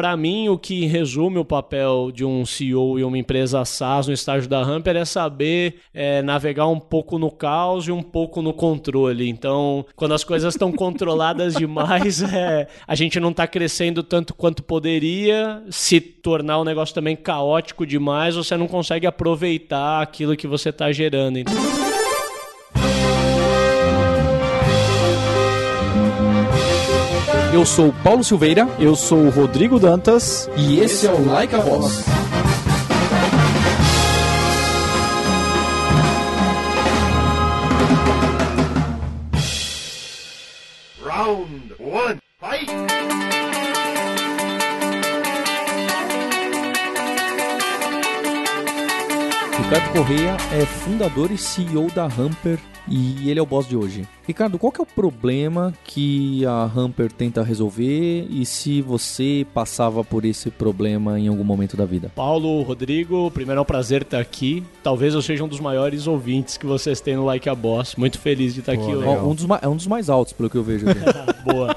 para mim, o que resume o papel de um CEO e uma empresa SaaS no estágio da Hamper é saber é, navegar um pouco no caos e um pouco no controle. Então, quando as coisas estão controladas demais, é, a gente não está crescendo tanto quanto poderia. Se tornar o negócio também caótico demais, você não consegue aproveitar aquilo que você está gerando. Então... Eu sou Paulo Silveira. Eu sou o Rodrigo Dantas. E esse é o Like a Boss. Round one, fight! Ricardo Correia é fundador e CEO da Hamper e ele é o boss de hoje. Ricardo, qual que é o problema que a Hamper tenta resolver e se você passava por esse problema em algum momento da vida? Paulo, Rodrigo, primeiro é um prazer estar aqui. Talvez eu seja um dos maiores ouvintes que vocês têm no Like a Boss. Muito feliz de estar Pô, aqui hoje. Um dos, é um dos mais altos, pelo que eu vejo. Boa.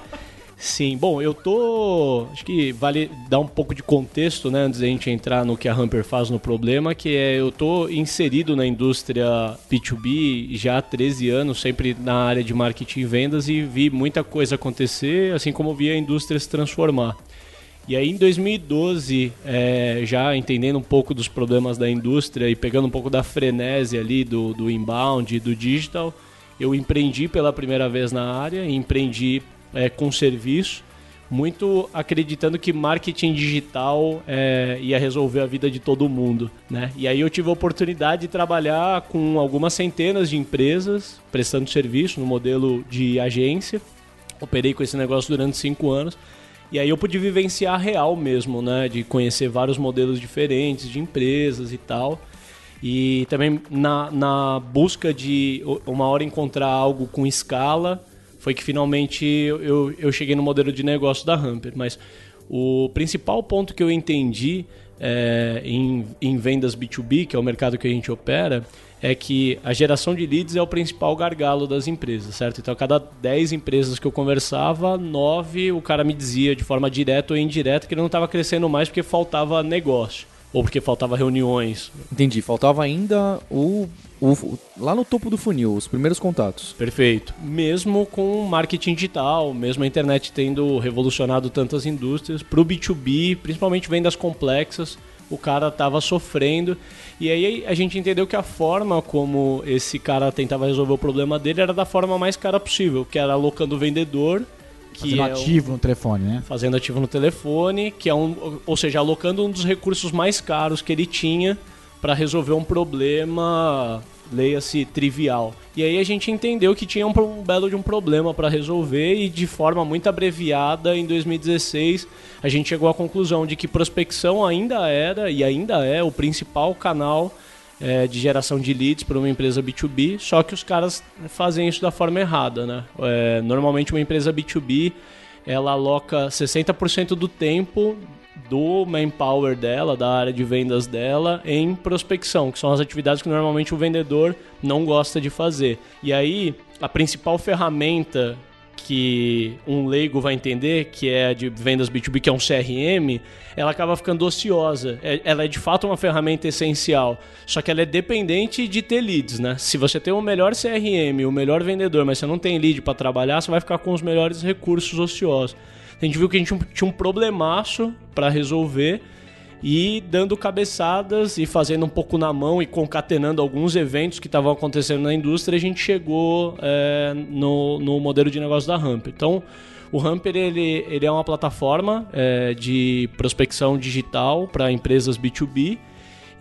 Sim, bom, eu tô. Acho que vale dar um pouco de contexto, né, antes da gente entrar no que a Hamper faz no problema, que é eu tô inserido na indústria B2B já há 13 anos, sempre na área de marketing e vendas, e vi muita coisa acontecer, assim como vi a indústria se transformar. E aí em 2012, é, já entendendo um pouco dos problemas da indústria e pegando um pouco da frenese ali do, do inbound e do digital, eu empreendi pela primeira vez na área, empreendi é, com serviço, muito acreditando que marketing digital é, ia resolver a vida de todo mundo, né? E aí eu tive a oportunidade de trabalhar com algumas centenas de empresas prestando serviço no modelo de agência. Operei com esse negócio durante cinco anos. E aí eu pude vivenciar real mesmo, né? De conhecer vários modelos diferentes de empresas e tal. E também na, na busca de uma hora encontrar algo com escala foi que finalmente eu, eu cheguei no modelo de negócio da Hamper. Mas o principal ponto que eu entendi é, em, em vendas B2B, que é o mercado que a gente opera, é que a geração de leads é o principal gargalo das empresas, certo? Então, a cada 10 empresas que eu conversava, 9 o cara me dizia de forma direta ou indireta que ele não estava crescendo mais porque faltava negócio ou porque faltava reuniões. Entendi, faltava ainda o, o, lá no topo do funil, os primeiros contatos. Perfeito. Mesmo com marketing digital, mesmo a internet tendo revolucionado tantas indústrias, para o B2B, principalmente vendas complexas, o cara estava sofrendo. E aí a gente entendeu que a forma como esse cara tentava resolver o problema dele era da forma mais cara possível, que era alocando o vendedor que fazendo é ativo no telefone, né? Fazendo ativo no telefone, que é um, ou seja, alocando um dos recursos mais caros que ele tinha para resolver um problema, leia-se trivial. E aí a gente entendeu que tinha um, um belo de um problema para resolver e de forma muito abreviada em 2016 a gente chegou à conclusão de que prospecção ainda era e ainda é o principal canal é, de geração de leads para uma empresa B2B, só que os caras fazem isso da forma errada, né? É, normalmente uma empresa B2B ela aloca 60% do tempo do manpower dela, da área de vendas dela, em prospecção, que são as atividades que normalmente o vendedor não gosta de fazer. E aí, a principal ferramenta que um leigo vai entender, que é de vendas B2B, que é um CRM, ela acaba ficando ociosa. É, ela é de fato uma ferramenta essencial, só que ela é dependente de ter leads, né? Se você tem o melhor CRM, o melhor vendedor, mas você não tem lead para trabalhar, você vai ficar com os melhores recursos ociosos. A gente viu que a gente tinha um problemaço para resolver e dando cabeçadas e fazendo um pouco na mão e concatenando alguns eventos que estavam acontecendo na indústria, a gente chegou é, no, no modelo de negócio da Hamper. Então, o Hamper ele, ele é uma plataforma é, de prospecção digital para empresas B2B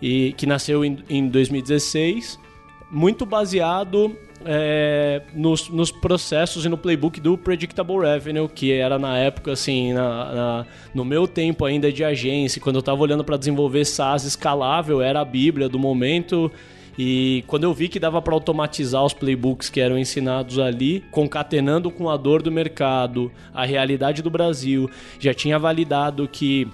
e que nasceu em, em 2016, muito baseado é, nos, nos, processos e no playbook do Predictable Revenue, que era na época, assim, na, na, no meu tempo ainda de agência, quando eu estava olhando para desenvolver SaaS escalável, era a bíblia do momento. E quando eu vi que dava para automatizar os playbooks que eram ensinados ali, concatenando com a dor do mercado, a realidade do Brasil, já tinha validado que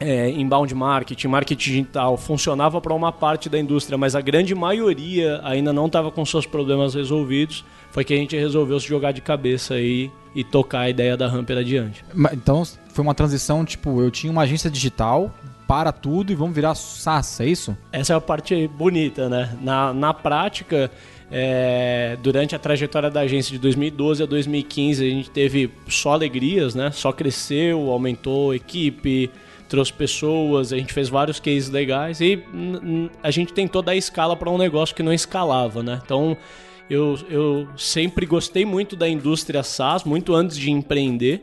é, inbound marketing, marketing digital, funcionava para uma parte da indústria, mas a grande maioria ainda não estava com seus problemas resolvidos, foi que a gente resolveu se jogar de cabeça aí e tocar a ideia da Hamper adiante. Então foi uma transição, tipo, eu tinha uma agência digital, para tudo e vamos virar SaaS, é isso? Essa é a parte bonita, né? Na, na prática, é, durante a trajetória da agência de 2012 a 2015, a gente teve só alegrias, né? Só cresceu, aumentou a equipe, trouxe pessoas, a gente fez vários cases legais e a gente tentou dar escala para um negócio que não escalava, né? Então, eu, eu sempre gostei muito da indústria SaaS, muito antes de empreender.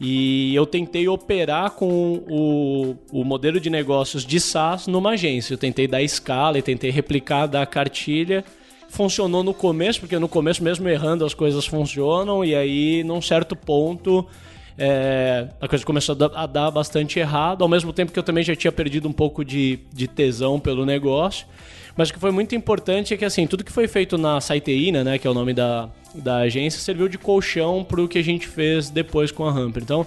E eu tentei operar com o, o modelo de negócios de SaaS numa agência. Eu tentei dar escala e tentei replicar da cartilha. Funcionou no começo, porque no começo, mesmo errando, as coisas funcionam. E aí, num certo ponto, é, a coisa começou a dar bastante errado. Ao mesmo tempo que eu também já tinha perdido um pouco de, de tesão pelo negócio. Mas o que foi muito importante é que, assim, tudo que foi feito na Saiteína, né, que é o nome da, da agência, serviu de colchão para o que a gente fez depois com a Hamper. Então,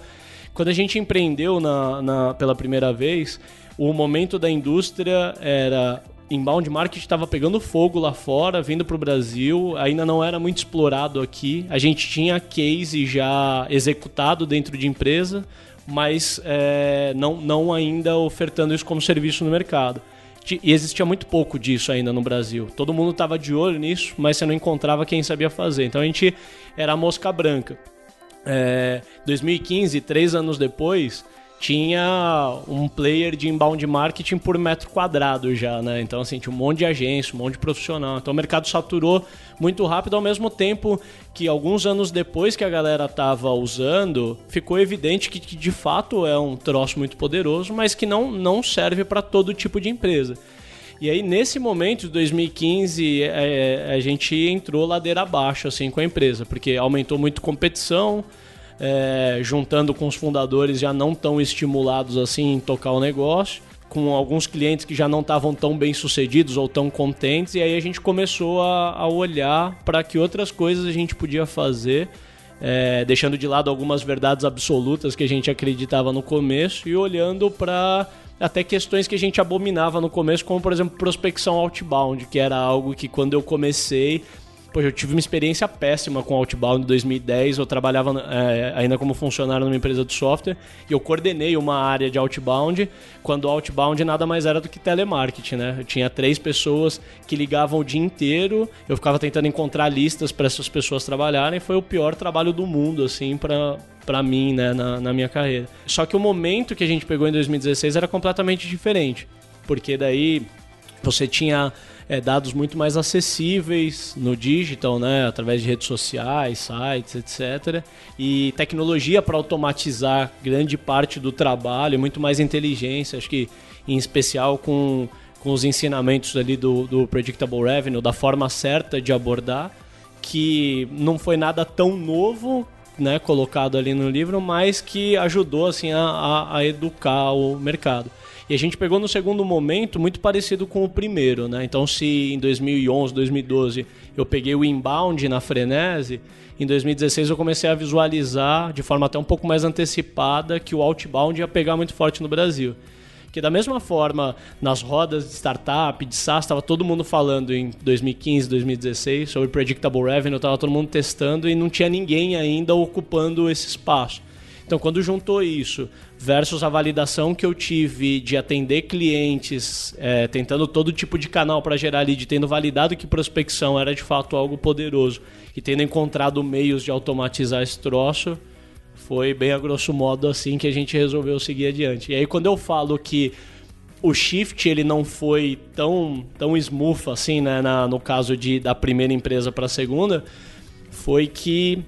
quando a gente empreendeu na, na, pela primeira vez, o momento da indústria era inbound marketing estava pegando fogo lá fora, vindo para o Brasil, ainda não era muito explorado aqui. A gente tinha case já executado dentro de empresa, mas é, não, não ainda ofertando isso como serviço no mercado. E existia muito pouco disso ainda no Brasil. Todo mundo estava de olho nisso, mas você não encontrava quem sabia fazer. Então a gente era a mosca branca. É, 2015, três anos depois, tinha um player de inbound marketing por metro quadrado já, né? Então, assim, tinha um monte de agência, um monte de profissional. Então, o mercado saturou muito rápido, ao mesmo tempo que alguns anos depois que a galera tava usando, ficou evidente que, que de fato é um troço muito poderoso, mas que não, não serve para todo tipo de empresa. E aí, nesse momento de 2015, é, a gente entrou ladeira abaixo assim, com a empresa, porque aumentou muito competição, é, juntando com os fundadores já não tão estimulados assim em tocar o negócio, com alguns clientes que já não estavam tão bem sucedidos ou tão contentes, e aí a gente começou a, a olhar para que outras coisas a gente podia fazer. É, deixando de lado algumas verdades absolutas que a gente acreditava no começo e olhando para até questões que a gente abominava no começo, como por exemplo prospecção outbound, que era algo que quando eu comecei Poxa, eu tive uma experiência péssima com Outbound em 2010. Eu trabalhava é, ainda como funcionário numa empresa de software e eu coordenei uma área de Outbound, quando Outbound nada mais era do que telemarketing, né? Eu tinha três pessoas que ligavam o dia inteiro, eu ficava tentando encontrar listas para essas pessoas trabalharem. Foi o pior trabalho do mundo, assim, para para mim, né, na, na minha carreira. Só que o momento que a gente pegou em 2016 era completamente diferente, porque daí você tinha é, dados muito mais acessíveis no digital, né, através de redes sociais, sites, etc. E tecnologia para automatizar grande parte do trabalho, muito mais inteligência, acho que em especial com, com os ensinamentos ali do, do Predictable Revenue, da forma certa de abordar, que não foi nada tão novo né, colocado ali no livro, mas que ajudou assim a, a, a educar o mercado. E a gente pegou no segundo momento muito parecido com o primeiro, né? Então, se em 2011, 2012 eu peguei o inbound na Frenese, em 2016 eu comecei a visualizar de forma até um pouco mais antecipada que o outbound ia pegar muito forte no Brasil. Que da mesma forma, nas rodas de startup, de SaaS, estava todo mundo falando em 2015, 2016 sobre Predictable Revenue, estava todo mundo testando e não tinha ninguém ainda ocupando esse espaço. Então, quando juntou isso versus a validação que eu tive de atender clientes, é, tentando todo tipo de canal para gerar lead, tendo validado que prospecção era de fato algo poderoso e tendo encontrado meios de automatizar esse troço, foi bem a grosso modo assim que a gente resolveu seguir adiante. E aí quando eu falo que o shift ele não foi tão tão smooth assim, né, na, no caso de da primeira empresa para a segunda, foi que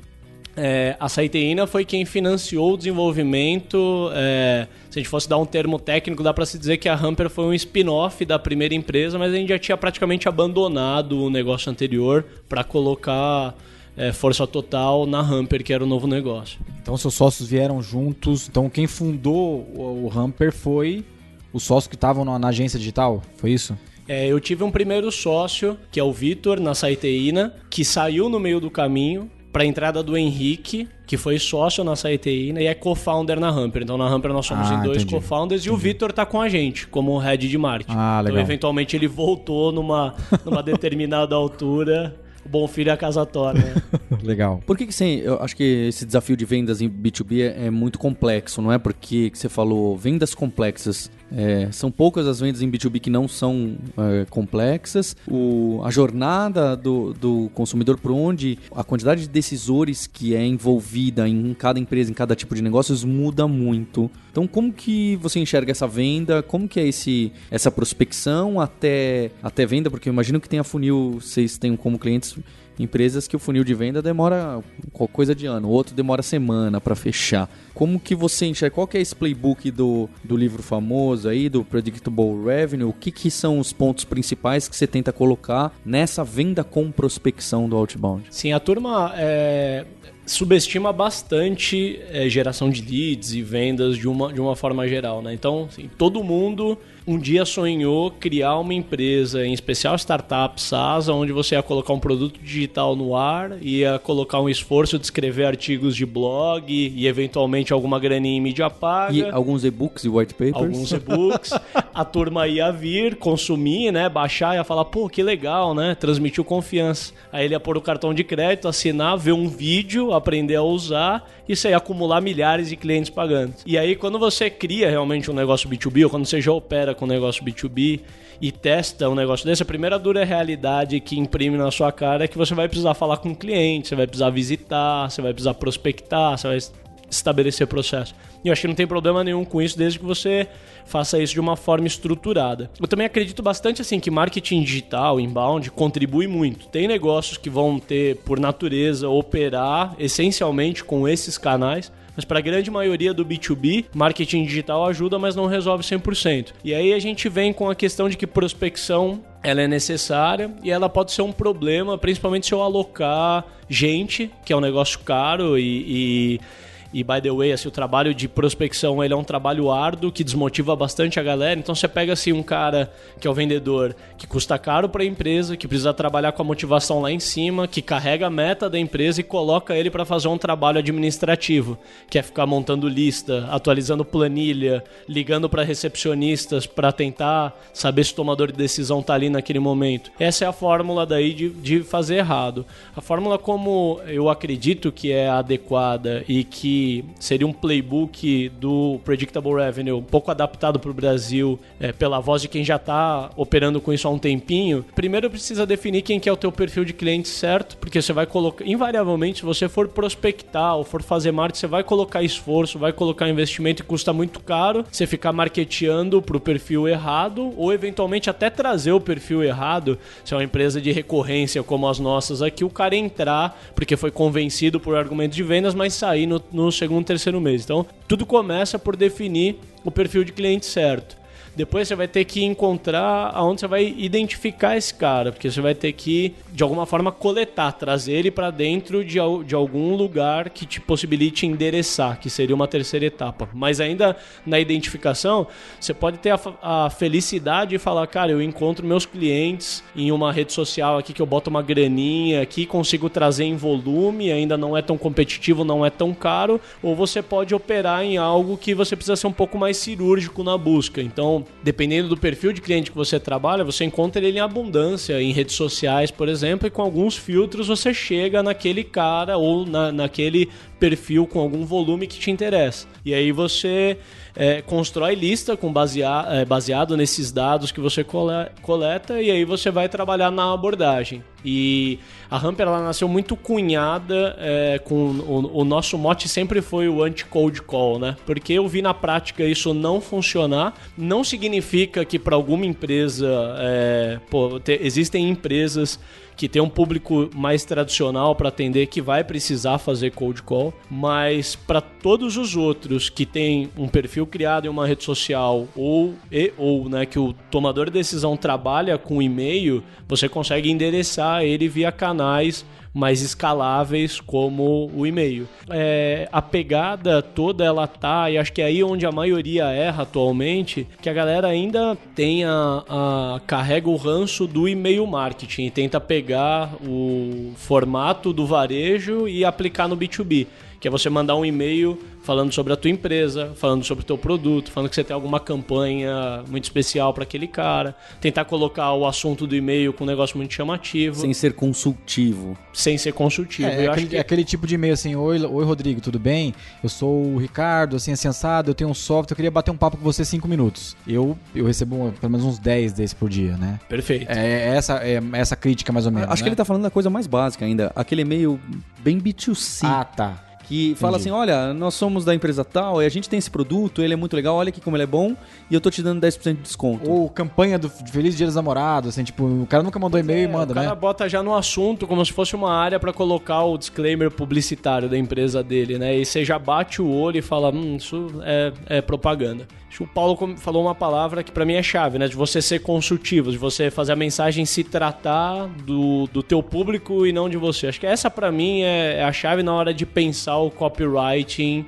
é, a Saiteína foi quem financiou o desenvolvimento. É, se a gente fosse dar um termo técnico, dá para se dizer que a Hamper foi um spin-off da primeira empresa, mas a gente já tinha praticamente abandonado o negócio anterior para colocar é, força total na Hamper, que era o novo negócio. Então, seus sócios vieram juntos. Então, quem fundou o, o Hamper foi os sócios que estavam na, na agência digital? Foi isso? É, eu tive um primeiro sócio, que é o Vitor, na Saiteína, que saiu no meio do caminho para a entrada do Henrique, que foi sócio na CITI né, e é co-founder na Hamper. Então na Hamper nós somos ah, em dois co-founders e o Vitor tá com a gente como head de marketing. Ah, então, legal. Então eventualmente ele voltou numa, numa determinada altura o bom filho é a casa torna. né? Legal. Por que, que você, eu acho que esse desafio de vendas em B2B é, é muito complexo, não é? Porque que você falou vendas complexas. É, são poucas as vendas em B2B que não são é, complexas. O, a jornada do, do consumidor por onde a quantidade de decisores que é envolvida em cada empresa, em cada tipo de negócios muda muito. Então, como que você enxerga essa venda? Como que é esse, essa prospecção até, até venda? Porque eu imagino que tenha funil, vocês têm como clientes empresas que o funil de venda demora co- coisa de ano, o outro demora semana para fechar. Como que você enxerga? Qual que é esse playbook do, do livro famoso aí, do Predictable Revenue? O que, que são os pontos principais que você tenta colocar nessa venda com prospecção do outbound? Sim, a turma é, subestima bastante é, geração de leads e vendas de uma, de uma forma geral, né? Então, assim, todo mundo um dia sonhou criar uma empresa, em especial startup SaaS, onde você ia colocar um produto digital no ar, ia colocar um esforço de escrever artigos de blog e eventualmente alguma graninha em mídia paga. E alguns e-books e white papers? alguns e-books. a turma ia vir, consumir, né? Baixar, ia falar, pô, que legal, né? Transmitiu confiança. Aí ele ia pôr o cartão de crédito, assinar, ver um vídeo, aprender a usar e ia acumular milhares de clientes pagando. E aí, quando você cria realmente um negócio B2B, ou quando você já opera com um negócio B2B e testa um negócio desse, a primeira dura realidade que imprime na sua cara é que você vai precisar falar com o cliente, você vai precisar visitar, você vai precisar prospectar, você vai estabelecer processo. E eu acho que não tem problema nenhum com isso, desde que você faça isso de uma forma estruturada. Eu também acredito bastante assim que marketing digital, inbound, contribui muito. Tem negócios que vão ter, por natureza, operar essencialmente com esses canais. Mas para a grande maioria do B2B, marketing digital ajuda, mas não resolve 100%. E aí a gente vem com a questão de que prospecção ela é necessária e ela pode ser um problema, principalmente se eu alocar gente, que é um negócio caro e, e e by the way, assim, o trabalho de prospecção ele é um trabalho árduo que desmotiva bastante a galera. Então você pega assim um cara que é o vendedor que custa caro para a empresa, que precisa trabalhar com a motivação lá em cima, que carrega a meta da empresa e coloca ele para fazer um trabalho administrativo, que é ficar montando lista, atualizando planilha, ligando para recepcionistas para tentar saber se o tomador de decisão tá ali naquele momento. Essa é a fórmula daí de, de fazer errado. A fórmula como eu acredito que é adequada e que seria um playbook do Predictable Revenue um pouco adaptado para o Brasil é, pela voz de quem já está operando com isso há um tempinho. Primeiro precisa definir quem que é o teu perfil de cliente certo, porque você vai colocar, invariavelmente, se você for prospectar ou for fazer marketing, você vai colocar esforço, vai colocar investimento e custa muito caro. Você ficar marketeando para o perfil errado ou eventualmente até trazer o perfil errado, se é uma empresa de recorrência como as nossas aqui, o cara entrar porque foi convencido por argumentos de vendas, mas sair no, no segundo, terceiro mês. Então, tudo começa por definir o perfil de cliente certo. Depois você vai ter que encontrar aonde você vai identificar esse cara, porque você vai ter que, de alguma forma, coletar, trazer ele para dentro de, de algum lugar que te possibilite endereçar, que seria uma terceira etapa. Mas ainda na identificação, você pode ter a, a felicidade de falar, cara, eu encontro meus clientes em uma rede social aqui que eu boto uma graninha aqui, consigo trazer em volume, ainda não é tão competitivo, não é tão caro, ou você pode operar em algo que você precisa ser um pouco mais cirúrgico na busca. Então, dependendo do perfil de cliente que você trabalha, você encontra ele em abundância em redes sociais, por exemplo, e com alguns filtros você chega naquele cara ou na, naquele perfil com algum volume que te interessa. E aí você é, constrói lista com basea- é, baseado nesses dados que você cole- coleta e aí você vai trabalhar na abordagem. E a Hamper ela nasceu muito cunhada é, com o, o nosso mote sempre foi o anti-cold call, né? Porque eu vi na prática isso não funcionar. Não significa que para alguma empresa, é, pô, te- existem empresas que tem um público mais tradicional para atender que vai precisar fazer cold call, mas para todos os outros que tem um perfil criado em uma rede social ou e, ou né, que o tomador de decisão trabalha com e-mail, você consegue endereçar ele via canais mais escaláveis como o e-mail. É, a pegada toda ela tá, e acho que é aí onde a maioria erra atualmente, que a galera ainda tem a, a- carrega o ranço do e-mail marketing e tenta pegar o formato do varejo e aplicar no B2B. Que é você mandar um e-mail falando sobre a tua empresa, falando sobre o teu produto, falando que você tem alguma campanha muito especial para aquele cara, tentar colocar o assunto do e-mail com um negócio muito chamativo, Sem ser consultivo. sem ser consultivo. É, Eu aquele, acho que é aquele tipo de e-mail assim, oi, oi Rodrigo, tudo bem? Eu sou o Ricardo, assim, assim, assado, eu tenho um software, eu queria bater um papo com você cinco minutos. Eu, eu recebo pelo menos uns 10 desses por dia, né? perfeito. É essa, é essa crítica mais ou menos, Acho que né? ele tá falando da coisa mais básica ainda. Aquele e-mail bem B2C. Ah, tá. Que fala assim: olha, nós somos da empresa tal e a gente tem esse produto, ele é muito legal, olha aqui como ele é bom e eu tô te dando 10% de desconto. Ou campanha do Feliz Dia dos Namorados, assim, tipo, o cara nunca mandou e-mail e manda, É, o cara né? bota já no assunto como se fosse uma área para colocar o disclaimer publicitário da empresa dele, né? E você já bate o olho e fala, hum, isso é, é propaganda. Acho que o Paulo falou uma palavra que para mim é chave, né? De você ser consultivo, de você fazer a mensagem se tratar do, do teu público e não de você. Acho que essa para mim é, é a chave na hora de pensar o copywriting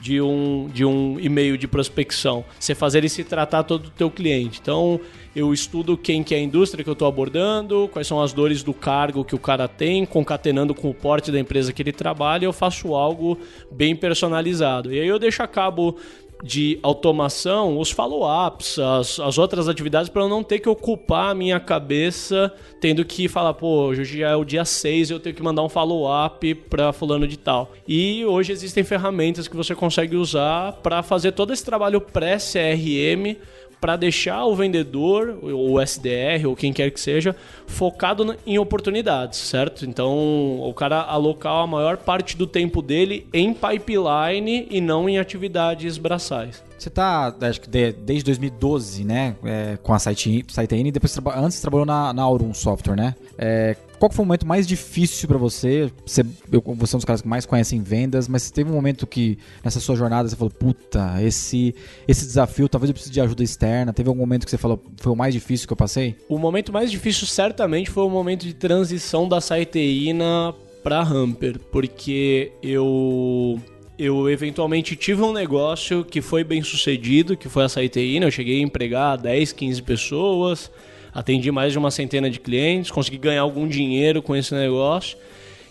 de um, de um e-mail de prospecção. Você fazer ele se tratar todo o teu cliente. Então, eu estudo quem que é a indústria que eu estou abordando, quais são as dores do cargo que o cara tem, concatenando com o porte da empresa que ele trabalha, eu faço algo bem personalizado. E aí eu deixo a cabo de automação, os follow-ups, as, as outras atividades, para eu não ter que ocupar a minha cabeça tendo que falar, pô, hoje já é o dia 6 eu tenho que mandar um follow-up para fulano de tal. E hoje existem ferramentas que você consegue usar para fazer todo esse trabalho pré-CRM para deixar o vendedor, o SDR, ou quem quer que seja, focado em oportunidades, certo? Então, o cara alocar a maior parte do tempo dele em pipeline e não em atividades braçais. Você tá, acho que de- desde 2012, né, é, com a Site, SiteIn, e depois antes você trabalhou na, na Aurum Software, né? É, qual foi o momento mais difícil pra você? Você, eu- você é um dos caras que mais conhecem vendas, mas teve um momento que nessa sua jornada você falou, puta, esse, esse desafio, talvez eu precise de ajuda externa. Teve algum momento que você falou, foi o mais difícil que eu passei? O momento mais difícil certamente foi o momento de transição da Saiteína para Hamper, porque eu eu eventualmente tive um negócio que foi bem sucedido, que foi a Saiteína, eu cheguei a empregar 10, 15 pessoas, atendi mais de uma centena de clientes, consegui ganhar algum dinheiro com esse negócio.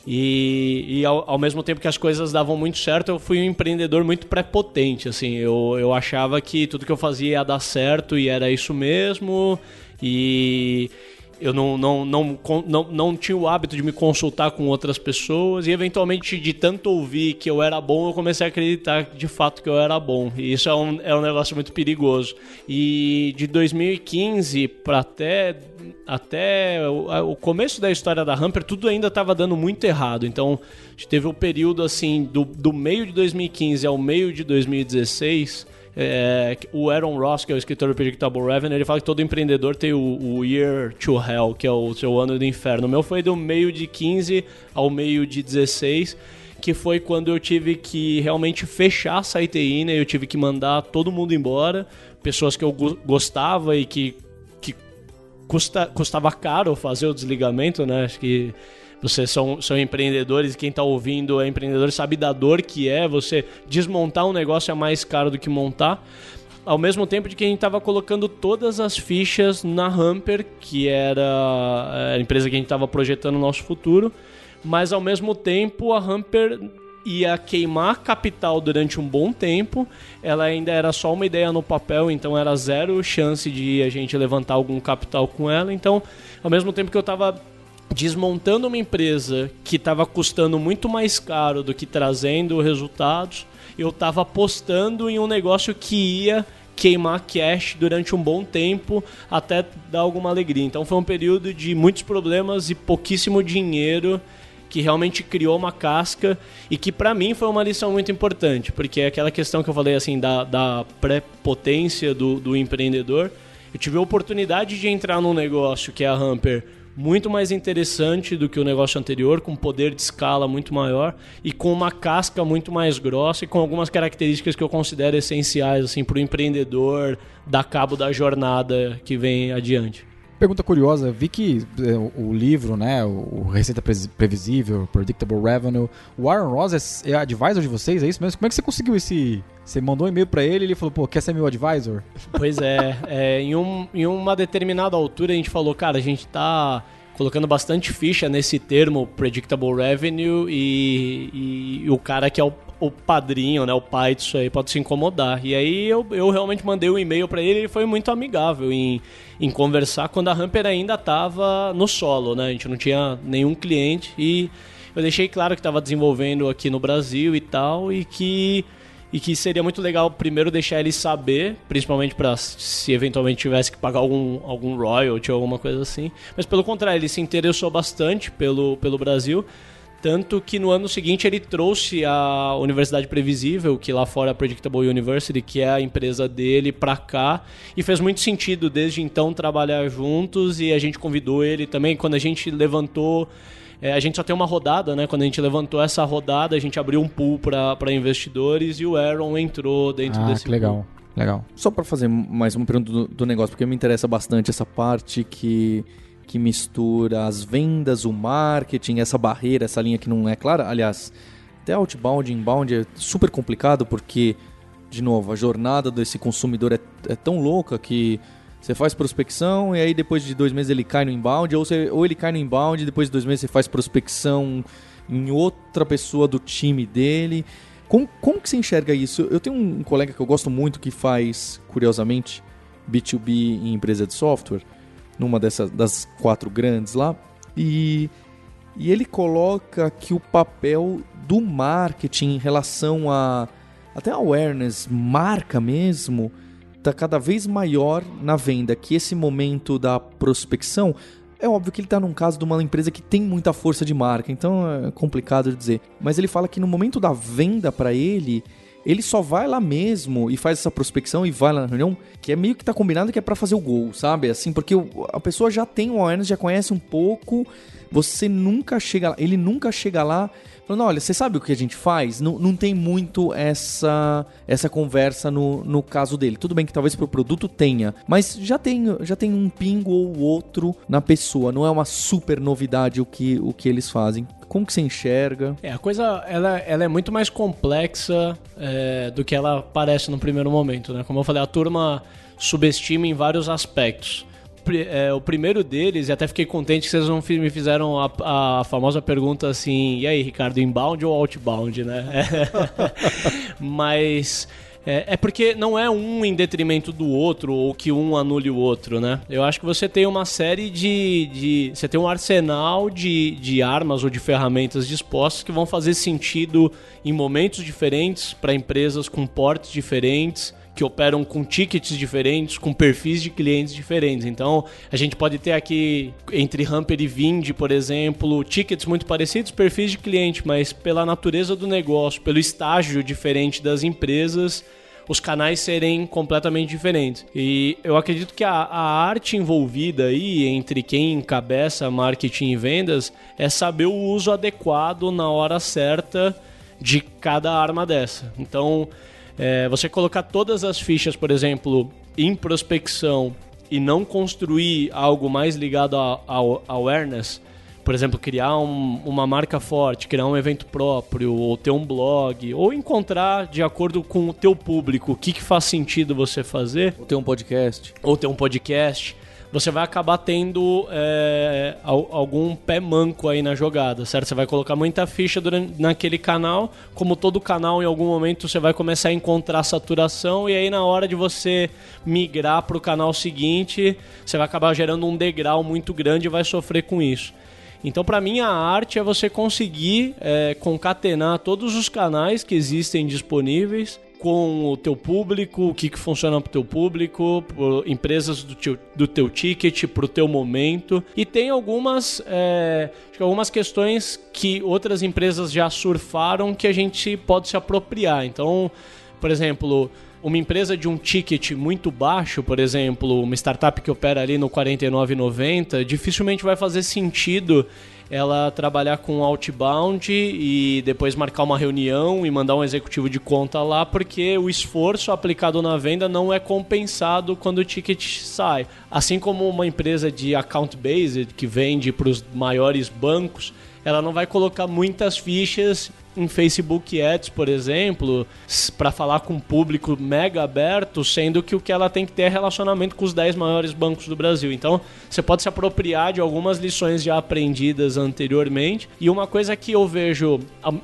E, e ao, ao mesmo tempo que as coisas davam muito certo, eu fui um empreendedor muito prepotente. Assim, eu, eu achava que tudo que eu fazia ia dar certo e era isso mesmo. E eu não, não, não, não, não tinha o hábito de me consultar com outras pessoas. E eventualmente, de tanto ouvir que eu era bom, eu comecei a acreditar de fato que eu era bom. E isso é um, é um negócio muito perigoso. E de 2015 para até, até o, começo da história da Hamper, tudo ainda estava dando muito errado. Então, teve o período assim, do, do meio de 2015 ao meio de 2016. É, o Aaron Ross, que é o escritor do Predictable Revenue, ele fala que todo empreendedor tem o, o Year to Hell, que é o seu ano do inferno. O meu foi do meio de 15 ao meio de 16, que foi quando eu tive que realmente fechar a Saiteína, eu tive que mandar todo mundo embora, pessoas que eu go- gostava e que, que custa, custava caro fazer o desligamento, né? Acho que vocês são, são empreendedores e quem está ouvindo é empreendedor sabe da dor que é você desmontar um negócio é mais caro do que montar. Ao mesmo tempo de que a gente estava colocando todas as fichas na Hamper, que era a empresa que a gente estava projetando o nosso futuro, mas ao mesmo tempo a Hamper ia queimar capital durante um bom tempo. Ela ainda era só uma ideia no papel, então era zero chance de a gente levantar algum capital com ela. Então, ao mesmo tempo que eu estava desmontando uma empresa que estava custando muito mais caro do que trazendo resultados, eu estava apostando em um negócio que ia queimar cash durante um bom tempo até dar alguma alegria. Então foi um período de muitos problemas e pouquíssimo dinheiro que realmente criou uma casca e que para mim foi uma lição muito importante, porque é aquela questão que eu falei assim da, da pré-potência do, do empreendedor. Eu tive a oportunidade de entrar num negócio que é a Hamper muito mais interessante do que o negócio anterior, com poder de escala muito maior e com uma casca muito mais grossa e com algumas características que eu considero essenciais assim para o empreendedor dar cabo da jornada que vem adiante. Pergunta curiosa, vi que é, o- livro, né, o, Receita Pre- Previsível, Predictable Revenue, o Aaron Ross é, é advisor de vocês, é isso mesmo? Como é que você conseguiu esse... Você mandou um e-mail pra ele e ele falou, pô, quer ser meu advisor? Pois é, é, em, um, em uma determinada altura a gente falou, cara, a gente tá colocando bastante ficha nesse termo predictable revenue e, e o cara que é o, o padrinho, né, o pai disso aí pode se incomodar. E aí eu, eu realmente mandei um e-mail para ele, ele foi muito amigável em, em conversar quando a Hamper ainda estava no solo, né? A gente não tinha nenhum cliente e eu deixei claro que estava desenvolvendo aqui no Brasil e tal e que e que seria muito legal primeiro deixar ele saber, principalmente para se eventualmente tivesse que pagar algum, algum royalty ou alguma coisa assim. Mas pelo contrário, ele se interessou bastante pelo, pelo Brasil. Tanto que no ano seguinte ele trouxe a Universidade Previsível, que lá fora é a Predictable University, que é a empresa dele, para cá. E fez muito sentido desde então trabalhar juntos e a gente convidou ele também. Quando a gente levantou é, a gente só tem uma rodada, né? Quando a gente levantou essa rodada, a gente abriu um pool para investidores e o Aaron entrou dentro ah, desse que legal. Pool. Legal. Só para fazer mais uma pergunta do, do, negócio, porque me interessa bastante essa parte que, que mistura as vendas, o marketing, essa barreira, essa linha que não é clara. Aliás, até outbound e inbound é super complicado porque, de novo, a jornada desse consumidor é, é tão louca que você faz prospecção e aí depois de dois meses ele cai no inbound, ou, você, ou ele cai no inbound e depois de dois meses você faz prospecção em outra pessoa do time dele. Como, como que você enxerga isso? Eu tenho um colega que eu gosto muito que faz, curiosamente, B2B em empresa de software, numa dessas das quatro grandes lá, e, e ele coloca que o papel do marketing em relação a até awareness, marca mesmo, está cada vez maior na venda, que esse momento da prospecção é óbvio que ele está num caso de uma empresa que tem muita força de marca, então é complicado de dizer. Mas ele fala que no momento da venda para ele, ele só vai lá mesmo e faz essa prospecção e vai lá na reunião, que é meio que tá combinado que é para fazer o gol, sabe? Assim, porque a pessoa já tem o awareness, já conhece um pouco, você nunca chega lá, ele nunca chega lá falando, olha, você sabe o que a gente faz? Não, não tem muito essa essa conversa no, no caso dele. Tudo bem que talvez pro produto tenha, mas já tem, já tem um pingo ou outro na pessoa. Não é uma super novidade o que, o que eles fazem. Como que você enxerga? É, a coisa ela, ela é muito mais complexa é, do que ela parece no primeiro momento, né? Como eu falei, a turma subestima em vários aspectos é, o primeiro deles, e até fiquei contente que vocês não me fizeram a, a famosa pergunta assim: e aí, Ricardo, inbound ou outbound, né? Mas. É, é, porque não é um em detrimento do outro ou que um anule o outro, né? Eu acho que você tem uma série de. de você tem um arsenal de, de armas ou de ferramentas dispostas que vão fazer sentido em momentos diferentes para empresas com portes diferentes que operam com tickets diferentes, com perfis de clientes diferentes. Então, a gente pode ter aqui entre Hamper e Vind, por exemplo, tickets muito parecidos, perfis de cliente, mas pela natureza do negócio, pelo estágio diferente das empresas, os canais serem completamente diferentes. E eu acredito que a, a, arte envolvida aí entre quem encabeça marketing e vendas é saber o uso adequado na hora certa de cada arma dessa. Então, é, você colocar todas as fichas, por exemplo, em prospecção e não construir algo mais ligado a, a, a awareness, por exemplo, criar um, uma marca forte, criar um evento próprio, ou ter um blog, ou encontrar de acordo com o teu público o que, que faz sentido você fazer. Ou ter um podcast. Ou ter um podcast você vai acabar tendo é, algum pé manco aí na jogada, certo? Você vai colocar muita ficha durante, naquele canal, como todo canal, em algum momento você vai começar a encontrar saturação, e aí na hora de você migrar para o canal seguinte, você vai acabar gerando um degrau muito grande e vai sofrer com isso. Então, para mim, a arte é você conseguir é, concatenar todos os canais que existem disponíveis com o teu público, o que, que funciona para o teu público, empresas do teu, do teu ticket, para o teu momento. E tem algumas, é, algumas questões que outras empresas já surfaram que a gente pode se apropriar. Então, por exemplo, uma empresa de um ticket muito baixo, por exemplo, uma startup que opera ali no 49,90, dificilmente vai fazer sentido ela trabalhar com outbound e depois marcar uma reunião e mandar um executivo de conta lá, porque o esforço aplicado na venda não é compensado quando o ticket sai. Assim como uma empresa de account based que vende para os maiores bancos, ela não vai colocar muitas fichas em Facebook Ads, por exemplo, para falar com um público mega aberto, sendo que o que ela tem que ter é relacionamento com os 10 maiores bancos do Brasil. Então, você pode se apropriar de algumas lições já aprendidas anteriormente. E uma coisa que eu vejo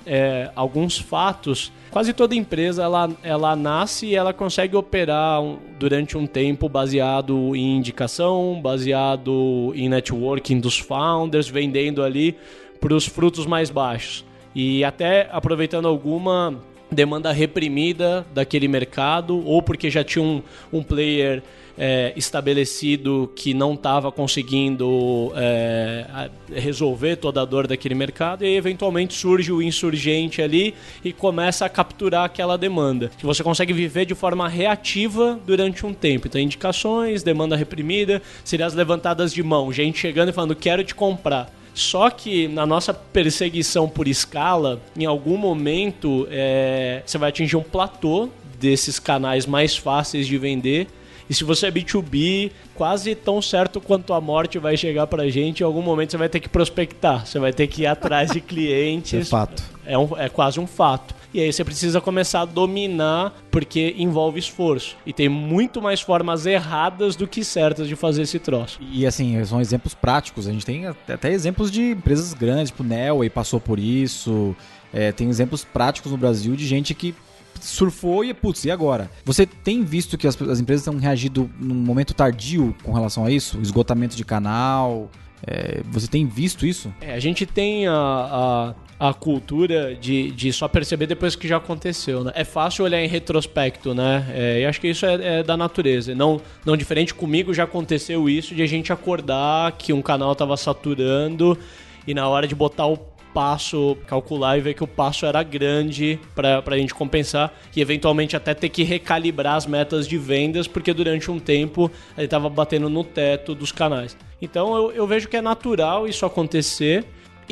é, alguns fatos quase toda empresa ela, ela nasce e ela consegue operar durante um tempo baseado em indicação, baseado em networking dos founders, vendendo ali para os frutos mais baixos. E até aproveitando alguma demanda reprimida daquele mercado, ou porque já tinha um, um player é, estabelecido que não estava conseguindo é, resolver toda a dor daquele mercado e eventualmente surge o insurgente ali e começa a capturar aquela demanda. Que você consegue viver de forma reativa durante um tempo. Então, indicações, demanda reprimida, seriam as levantadas de mão, gente chegando e falando: quero te comprar. Só que na nossa perseguição por escala, em algum momento é, você vai atingir um platô desses canais mais fáceis de vender e se você é B2B, quase tão certo quanto a morte vai chegar pra gente, em algum momento você vai ter que prospectar, você vai ter que ir atrás de clientes. é fato. É, um, é quase um fato. E aí você precisa começar a dominar, porque envolve esforço. E tem muito mais formas erradas do que certas de fazer esse troço. E assim, são exemplos práticos. A gente tem até exemplos de empresas grandes, tipo Nelway passou por isso. É, tem exemplos práticos no Brasil de gente que surfou e, putz, e agora? Você tem visto que as, as empresas estão reagindo num momento tardio com relação a isso? Esgotamento de canal? É, você tem visto isso? É, a gente tem a, a, a cultura de, de só perceber depois que já aconteceu, né? É fácil olhar em retrospecto, né? É, e acho que isso é, é, da natureza. Não, não diferente comigo, já aconteceu isso de a gente acordar que um canal estava saturando e na hora de botar o passo, calcular e ver que o passo era grande para a gente compensar e eventualmente até ter que recalibrar as metas de vendas, porque durante um tempo ele estava batendo no teto dos canais. Então eu, eu vejo que é natural isso acontecer,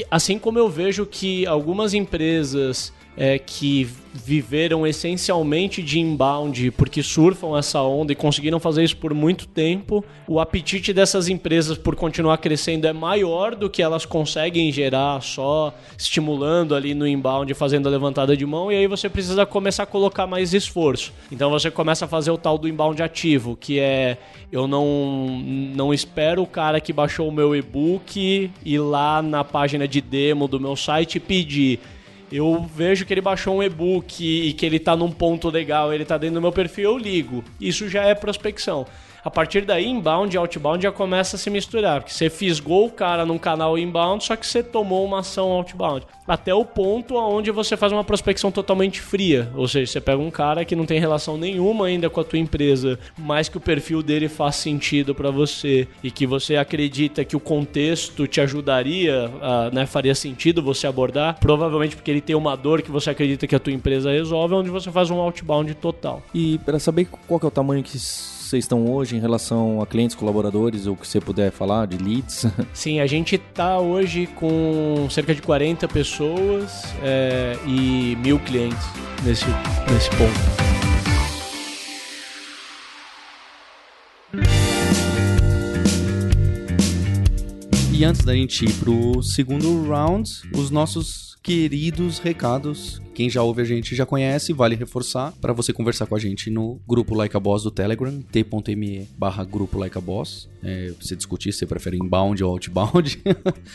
assim como eu vejo que algumas empresas é, que viveram essencialmente de inbound porque surfam essa onda e conseguiram fazer isso por muito tempo. O apetite dessas empresas por continuar crescendo é maior do que elas conseguem gerar só estimulando ali no inbound, fazendo a levantada de mão, e aí você precisa começar a colocar mais esforço. Então você começa a fazer o tal do inbound ativo, que é eu não, não espero o cara que baixou o meu e-book ir lá na página de demo do meu site pedir eu vejo que ele baixou um e-book e que ele tá num ponto legal, ele tá dentro do meu perfil, eu ligo. Isso já é prospecção. A partir daí, inbound e outbound já começa a se misturar, porque você fisgou o cara num canal inbound, só que você tomou uma ação outbound. Até o ponto onde você faz uma prospecção totalmente fria, ou seja, você pega um cara que não tem relação nenhuma ainda com a tua empresa, mas que o perfil dele faz sentido para você e que você acredita que o contexto te ajudaria, a, né, faria sentido você abordar, provavelmente porque ele tem uma dor que você acredita que a tua empresa resolve, onde você faz um outbound total. E para saber qual é o tamanho que vocês estão hoje em relação a clientes, colaboradores, ou que você puder falar de leads? Sim, a gente está hoje com cerca de 40 pessoas é, e mil clientes nesse, nesse ponto. E antes da gente ir pro segundo round, os nossos queridos recados. Quem já ouve a gente já conhece, vale reforçar para você conversar com a gente no grupo Like a Boss do Telegram, t.me barra grupo Like a Boss. É, você discutir se você prefere inbound ou outbound,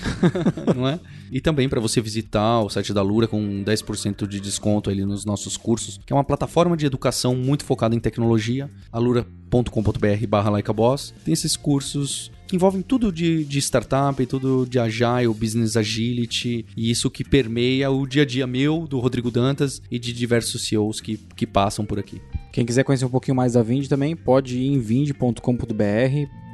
não é? E também para você visitar o site da Lura com 10% de desconto ali nos nossos cursos, que é uma plataforma de educação muito focada em tecnologia, alura.com.br barra Like a Boss. Tem esses cursos que envolvem tudo de, de startup, tudo de agile, business agility, e isso que permeia o dia a dia meu, do Rodrigo Dantas e de diversos CEOs que, que passam por aqui. Quem quiser conhecer um pouquinho mais da Vind também, pode ir em vind.com.br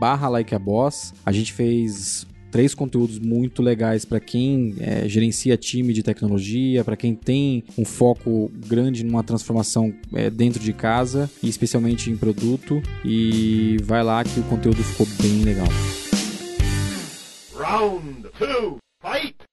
barra like a boss. A gente fez três conteúdos muito legais para quem é, gerencia time de tecnologia, para quem tem um foco grande numa transformação é, dentro de casa e especialmente em produto. E vai lá que o conteúdo ficou bem legal. Round two, fight!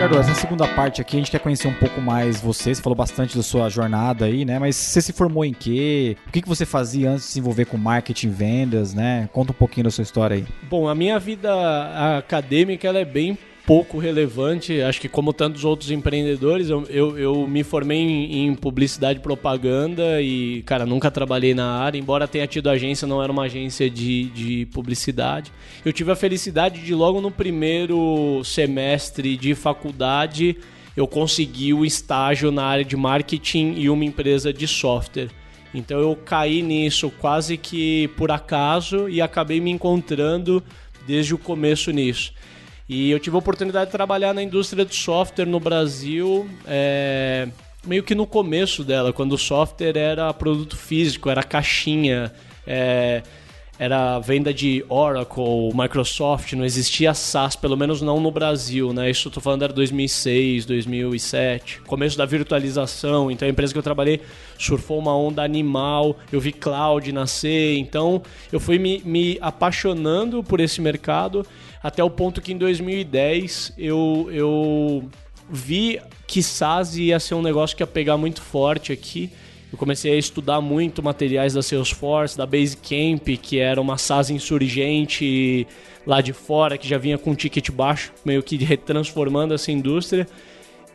Ricardo, essa segunda parte aqui a gente quer conhecer um pouco mais você. Você falou bastante da sua jornada aí, né? Mas você se formou em quê? O que, que você fazia antes de se envolver com marketing, vendas, né? Conta um pouquinho da sua história aí. Bom, a minha vida acadêmica ela é bem pouco relevante. Acho que como tantos outros empreendedores, eu, eu, eu me formei em, em, publicidade e propaganda e, cara, nunca trabalhei na área. Embora tenha tido agência, não era uma agência de, de publicidade. Eu tive a felicidade de logo no primeiro semestre de faculdade eu consegui o estágio na área de marketing e uma empresa de software. Então eu caí nisso quase que por acaso e acabei me encontrando desde o começo nisso. E eu tive a oportunidade de trabalhar na indústria de software no Brasil, é, meio que no começo dela, quando o software era produto físico, era caixinha, é, era venda de Oracle, Microsoft, não existia SaaS, pelo menos não no Brasil, né? Isso eu tô falando era 2006, 2007, começo da virtualização. Então a empresa que eu trabalhei surfou uma onda animal, eu vi cloud nascer, então eu fui me, me apaixonando por esse mercado até o ponto que em 2010 eu, eu vi que SaaS ia ser um negócio que ia pegar muito forte aqui. Eu comecei a estudar muito materiais da Salesforce, da Basecamp, que era uma SaaS insurgente lá de fora, que já vinha com um ticket baixo, meio que retransformando essa indústria.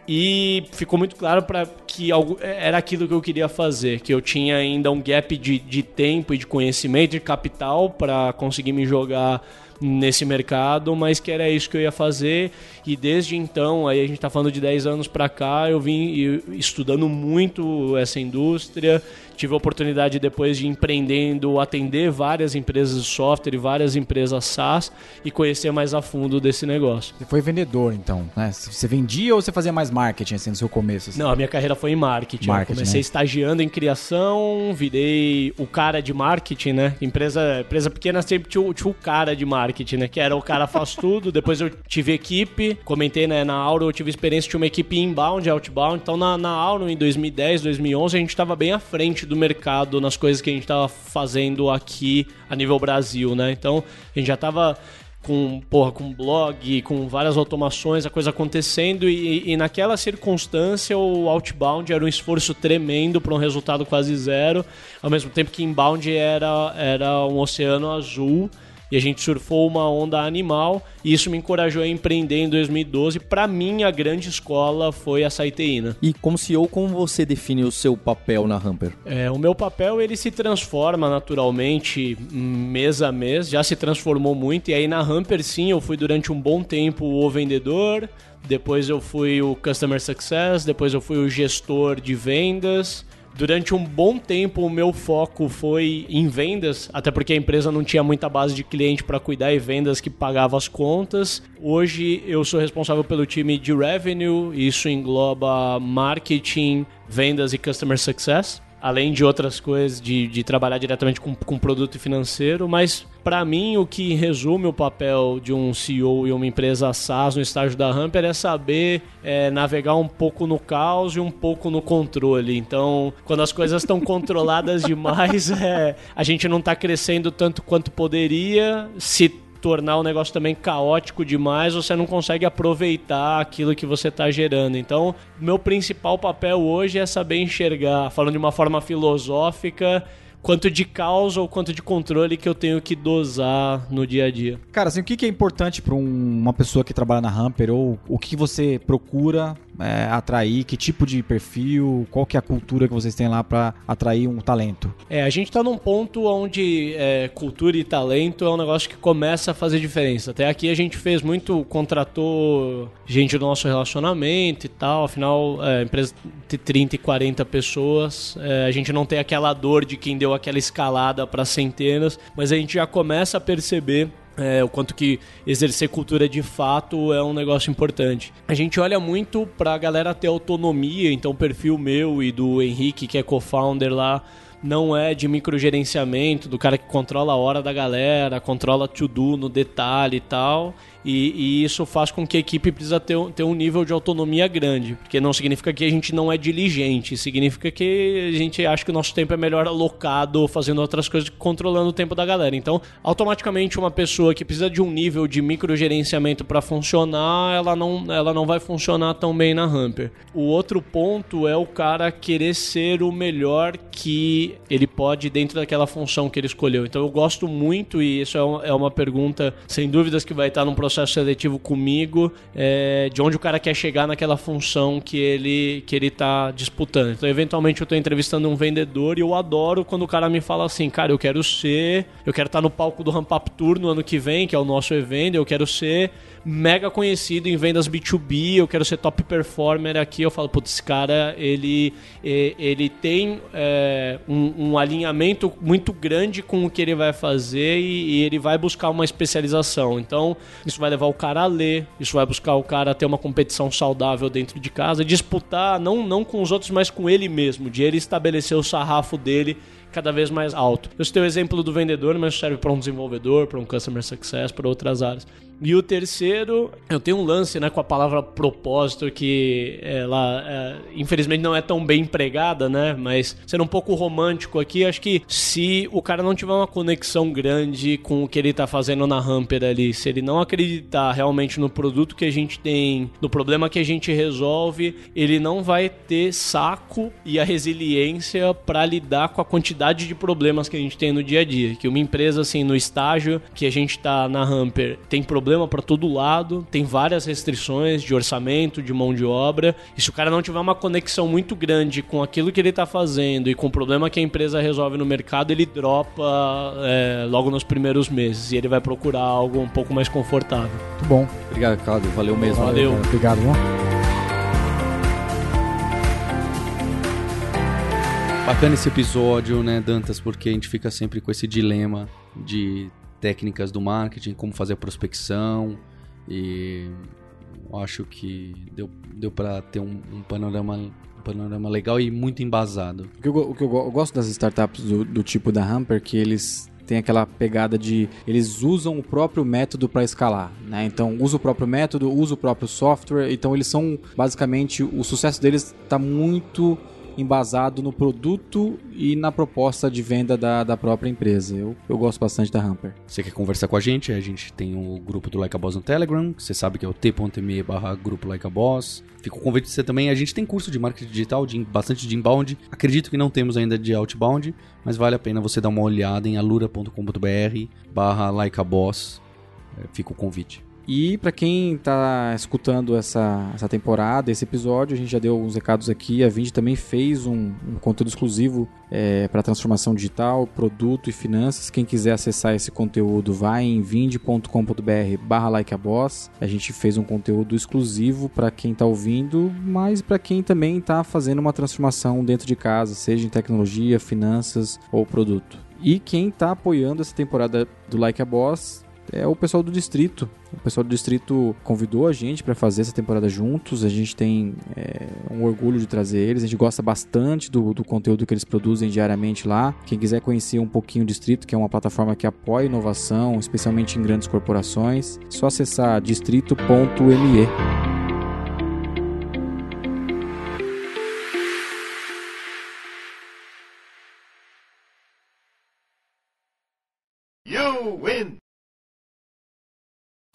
E ficou muito claro para que algo, era aquilo que eu queria fazer, que eu tinha ainda um gap de, de tempo e de conhecimento, de capital para conseguir me jogar nesse mercado, mas que era isso que eu ia fazer. E desde então, aí a gente está falando de 10 anos para cá, eu vim estudando muito essa indústria, tive a oportunidade depois de empreendendo, atender várias empresas de software e várias empresas SaaS e conhecer mais a fundo desse negócio. Você foi vendedor, então, né? Você vendia ou você fazia mais marketing assim no seu começo? Assim? Não, a minha carreira foi em marketing. marketing eu comecei né? estagiando em criação, virei o cara de marketing, né? Empresa, empresa pequena sempre tinha, tinha o cara de marketing, né? Que era o cara faz tudo. Depois eu tive equipe, comentei né, na Auro, eu tive experiência de uma equipe inbound outbound. Então na, na Auro, em 2010, 2011, a gente estava bem à frente do mercado nas coisas que a gente estava fazendo aqui a nível Brasil, né? Então a gente já estava com, porra, com blog, com várias automações, a coisa acontecendo e, e, naquela circunstância o outbound era um esforço tremendo para um resultado quase zero, ao mesmo tempo que inbound era, era um oceano azul e a gente surfou uma onda animal e isso me encorajou a empreender em 2012. Para mim, a grande escola foi a Saiteína. E como CEO, como você define o seu papel na Hamper? É, o meu papel ele se transforma naturalmente mês a mês, já se transformou muito e aí na Hamper sim, eu fui durante um bom tempo o vendedor, depois eu fui o Customer Success, depois eu fui o gestor de vendas, Durante um bom tempo, o meu foco foi em vendas, até porque a empresa não tinha muita base de cliente para cuidar e vendas que pagava as contas. Hoje eu sou responsável pelo time de revenue, isso engloba marketing, vendas e customer success além de outras coisas, de, de trabalhar diretamente com, com produto financeiro, mas para mim o que resume o papel de um CEO e uma empresa SaaS no estágio da Hamper é saber é, navegar um pouco no caos e um pouco no controle. Então, quando as coisas estão controladas demais, é, a gente não está crescendo tanto quanto poderia. Se tornar o negócio também caótico demais, você não consegue aproveitar aquilo que você está gerando. Então, meu principal papel hoje é saber enxergar, falando de uma forma filosófica, quanto de caos ou quanto de controle que eu tenho que dosar no dia a dia. Cara, assim, o que é importante para um, uma pessoa que trabalha na Hamper ou o que você procura é, atrair? Que tipo de perfil? Qual que é a cultura que vocês têm lá para atrair um talento? É, a gente está num ponto onde é, cultura e talento é um negócio que começa a fazer diferença. Até aqui a gente fez muito, contratou gente do nosso relacionamento e tal. Afinal, é, empresa de 30 e 40 pessoas, é, a gente não tem aquela dor de quem deu aquela escalada para centenas, mas a gente já começa a perceber é, o quanto que exercer cultura de fato é um negócio importante. A gente olha muito pra galera ter autonomia, então o perfil meu e do Henrique, que é co-founder lá, não é de microgerenciamento, do cara que controla a hora da galera, controla to-do no detalhe e tal. E, e isso faz com que a equipe precisa ter, ter um nível de autonomia grande, porque não significa que a gente não é diligente, significa que a gente acha que o nosso tempo é melhor alocado fazendo outras coisas, controlando o tempo da galera. Então, automaticamente uma pessoa que precisa de um nível de microgerenciamento para funcionar, ela não, ela não vai funcionar tão bem na Hamper. O outro ponto é o cara querer ser o melhor que ele pode dentro daquela função que ele escolheu. Então eu gosto muito, e isso é, é uma pergunta, sem dúvidas, que vai estar num processo seletivo comigo, é, de onde o cara quer chegar naquela função que ele que ele está disputando. Então, eventualmente, eu estou entrevistando um vendedor e eu adoro quando o cara me fala assim, cara, eu quero ser, eu quero estar no palco do Ramp Up Tour no ano que vem, que é o nosso evento, eu quero ser mega conhecido em vendas B2B, eu quero ser top performer aqui. Eu falo, putz, esse cara, ele, ele tem é, um, um, alinhamento muito grande com o que ele vai fazer e, e, ele vai buscar uma especialização. Então, isso vai levar o cara a ler, isso vai buscar o cara a ter uma competição saudável dentro de casa, disputar não, não com os outros, mas com ele mesmo, de ele estabelecer o sarrafo dele cada vez mais alto. Eu citei o exemplo do vendedor, mas serve para um desenvolvedor, para um customer success, para outras áreas. E o terceiro, eu tenho um lance né, com a palavra propósito que ela, é, infelizmente, não é tão bem empregada, né? Mas sendo um pouco romântico aqui, acho que se o cara não tiver uma conexão grande com o que ele está fazendo na Hamper ali, se ele não acreditar realmente no produto que a gente tem, no problema que a gente resolve, ele não vai ter saco e a resiliência para lidar com a quantidade de problemas que a gente tem no dia a dia. Que uma empresa, assim, no estágio que a gente está na Hamper, tem problemas problema para todo lado, tem várias restrições de orçamento, de mão de obra. E se o cara não tiver uma conexão muito grande com aquilo que ele está fazendo e com o problema que a empresa resolve no mercado, ele dropa é, logo nos primeiros meses e ele vai procurar algo um pouco mais confortável. Muito bom. Obrigado, Claudio. Valeu mesmo. Valeu. Valeu Obrigado. Bacana esse episódio, né, Dantas, porque a gente fica sempre com esse dilema de técnicas do marketing, como fazer a prospecção e acho que deu, deu para ter um, um, panorama um panorama legal e muito embasado. O que eu, o que eu, eu gosto das startups do, do tipo da Hamper que eles tem aquela pegada de eles usam o próprio método para escalar, né? Então usa o próprio método, usa o próprio software. Então eles são basicamente o sucesso deles está muito embasado no produto e na proposta de venda da, da própria empresa. Eu, eu gosto bastante da Hamper. Você quer conversar com a gente? A gente tem o grupo do Like a Boss no Telegram, você sabe que é o t.me barra grupo Like a Boss. Fica o convite você também. A gente tem curso de marketing digital, de, bastante de inbound. Acredito que não temos ainda de outbound, mas vale a pena você dar uma olhada em alura.com.br barra Like a Boss. É, fica o convite. E para quem está escutando essa, essa temporada, esse episódio, a gente já deu alguns recados aqui. A Vind também fez um, um conteúdo exclusivo é, para transformação digital, produto e finanças. Quem quiser acessar esse conteúdo, vai em vind.com.br/barra likeaboss. A gente fez um conteúdo exclusivo para quem está ouvindo, mas para quem também está fazendo uma transformação dentro de casa, seja em tecnologia, finanças ou produto. E quem está apoiando essa temporada do Like a Boss é o pessoal do distrito. O pessoal do distrito convidou a gente para fazer essa temporada juntos. A gente tem é, um orgulho de trazer eles. A gente gosta bastante do, do, conteúdo que eles produzem diariamente lá. Quem quiser conhecer um pouquinho o distrito, que é uma plataforma que apoia inovação, especialmente em grandes corporações, é só acessar distrito.me.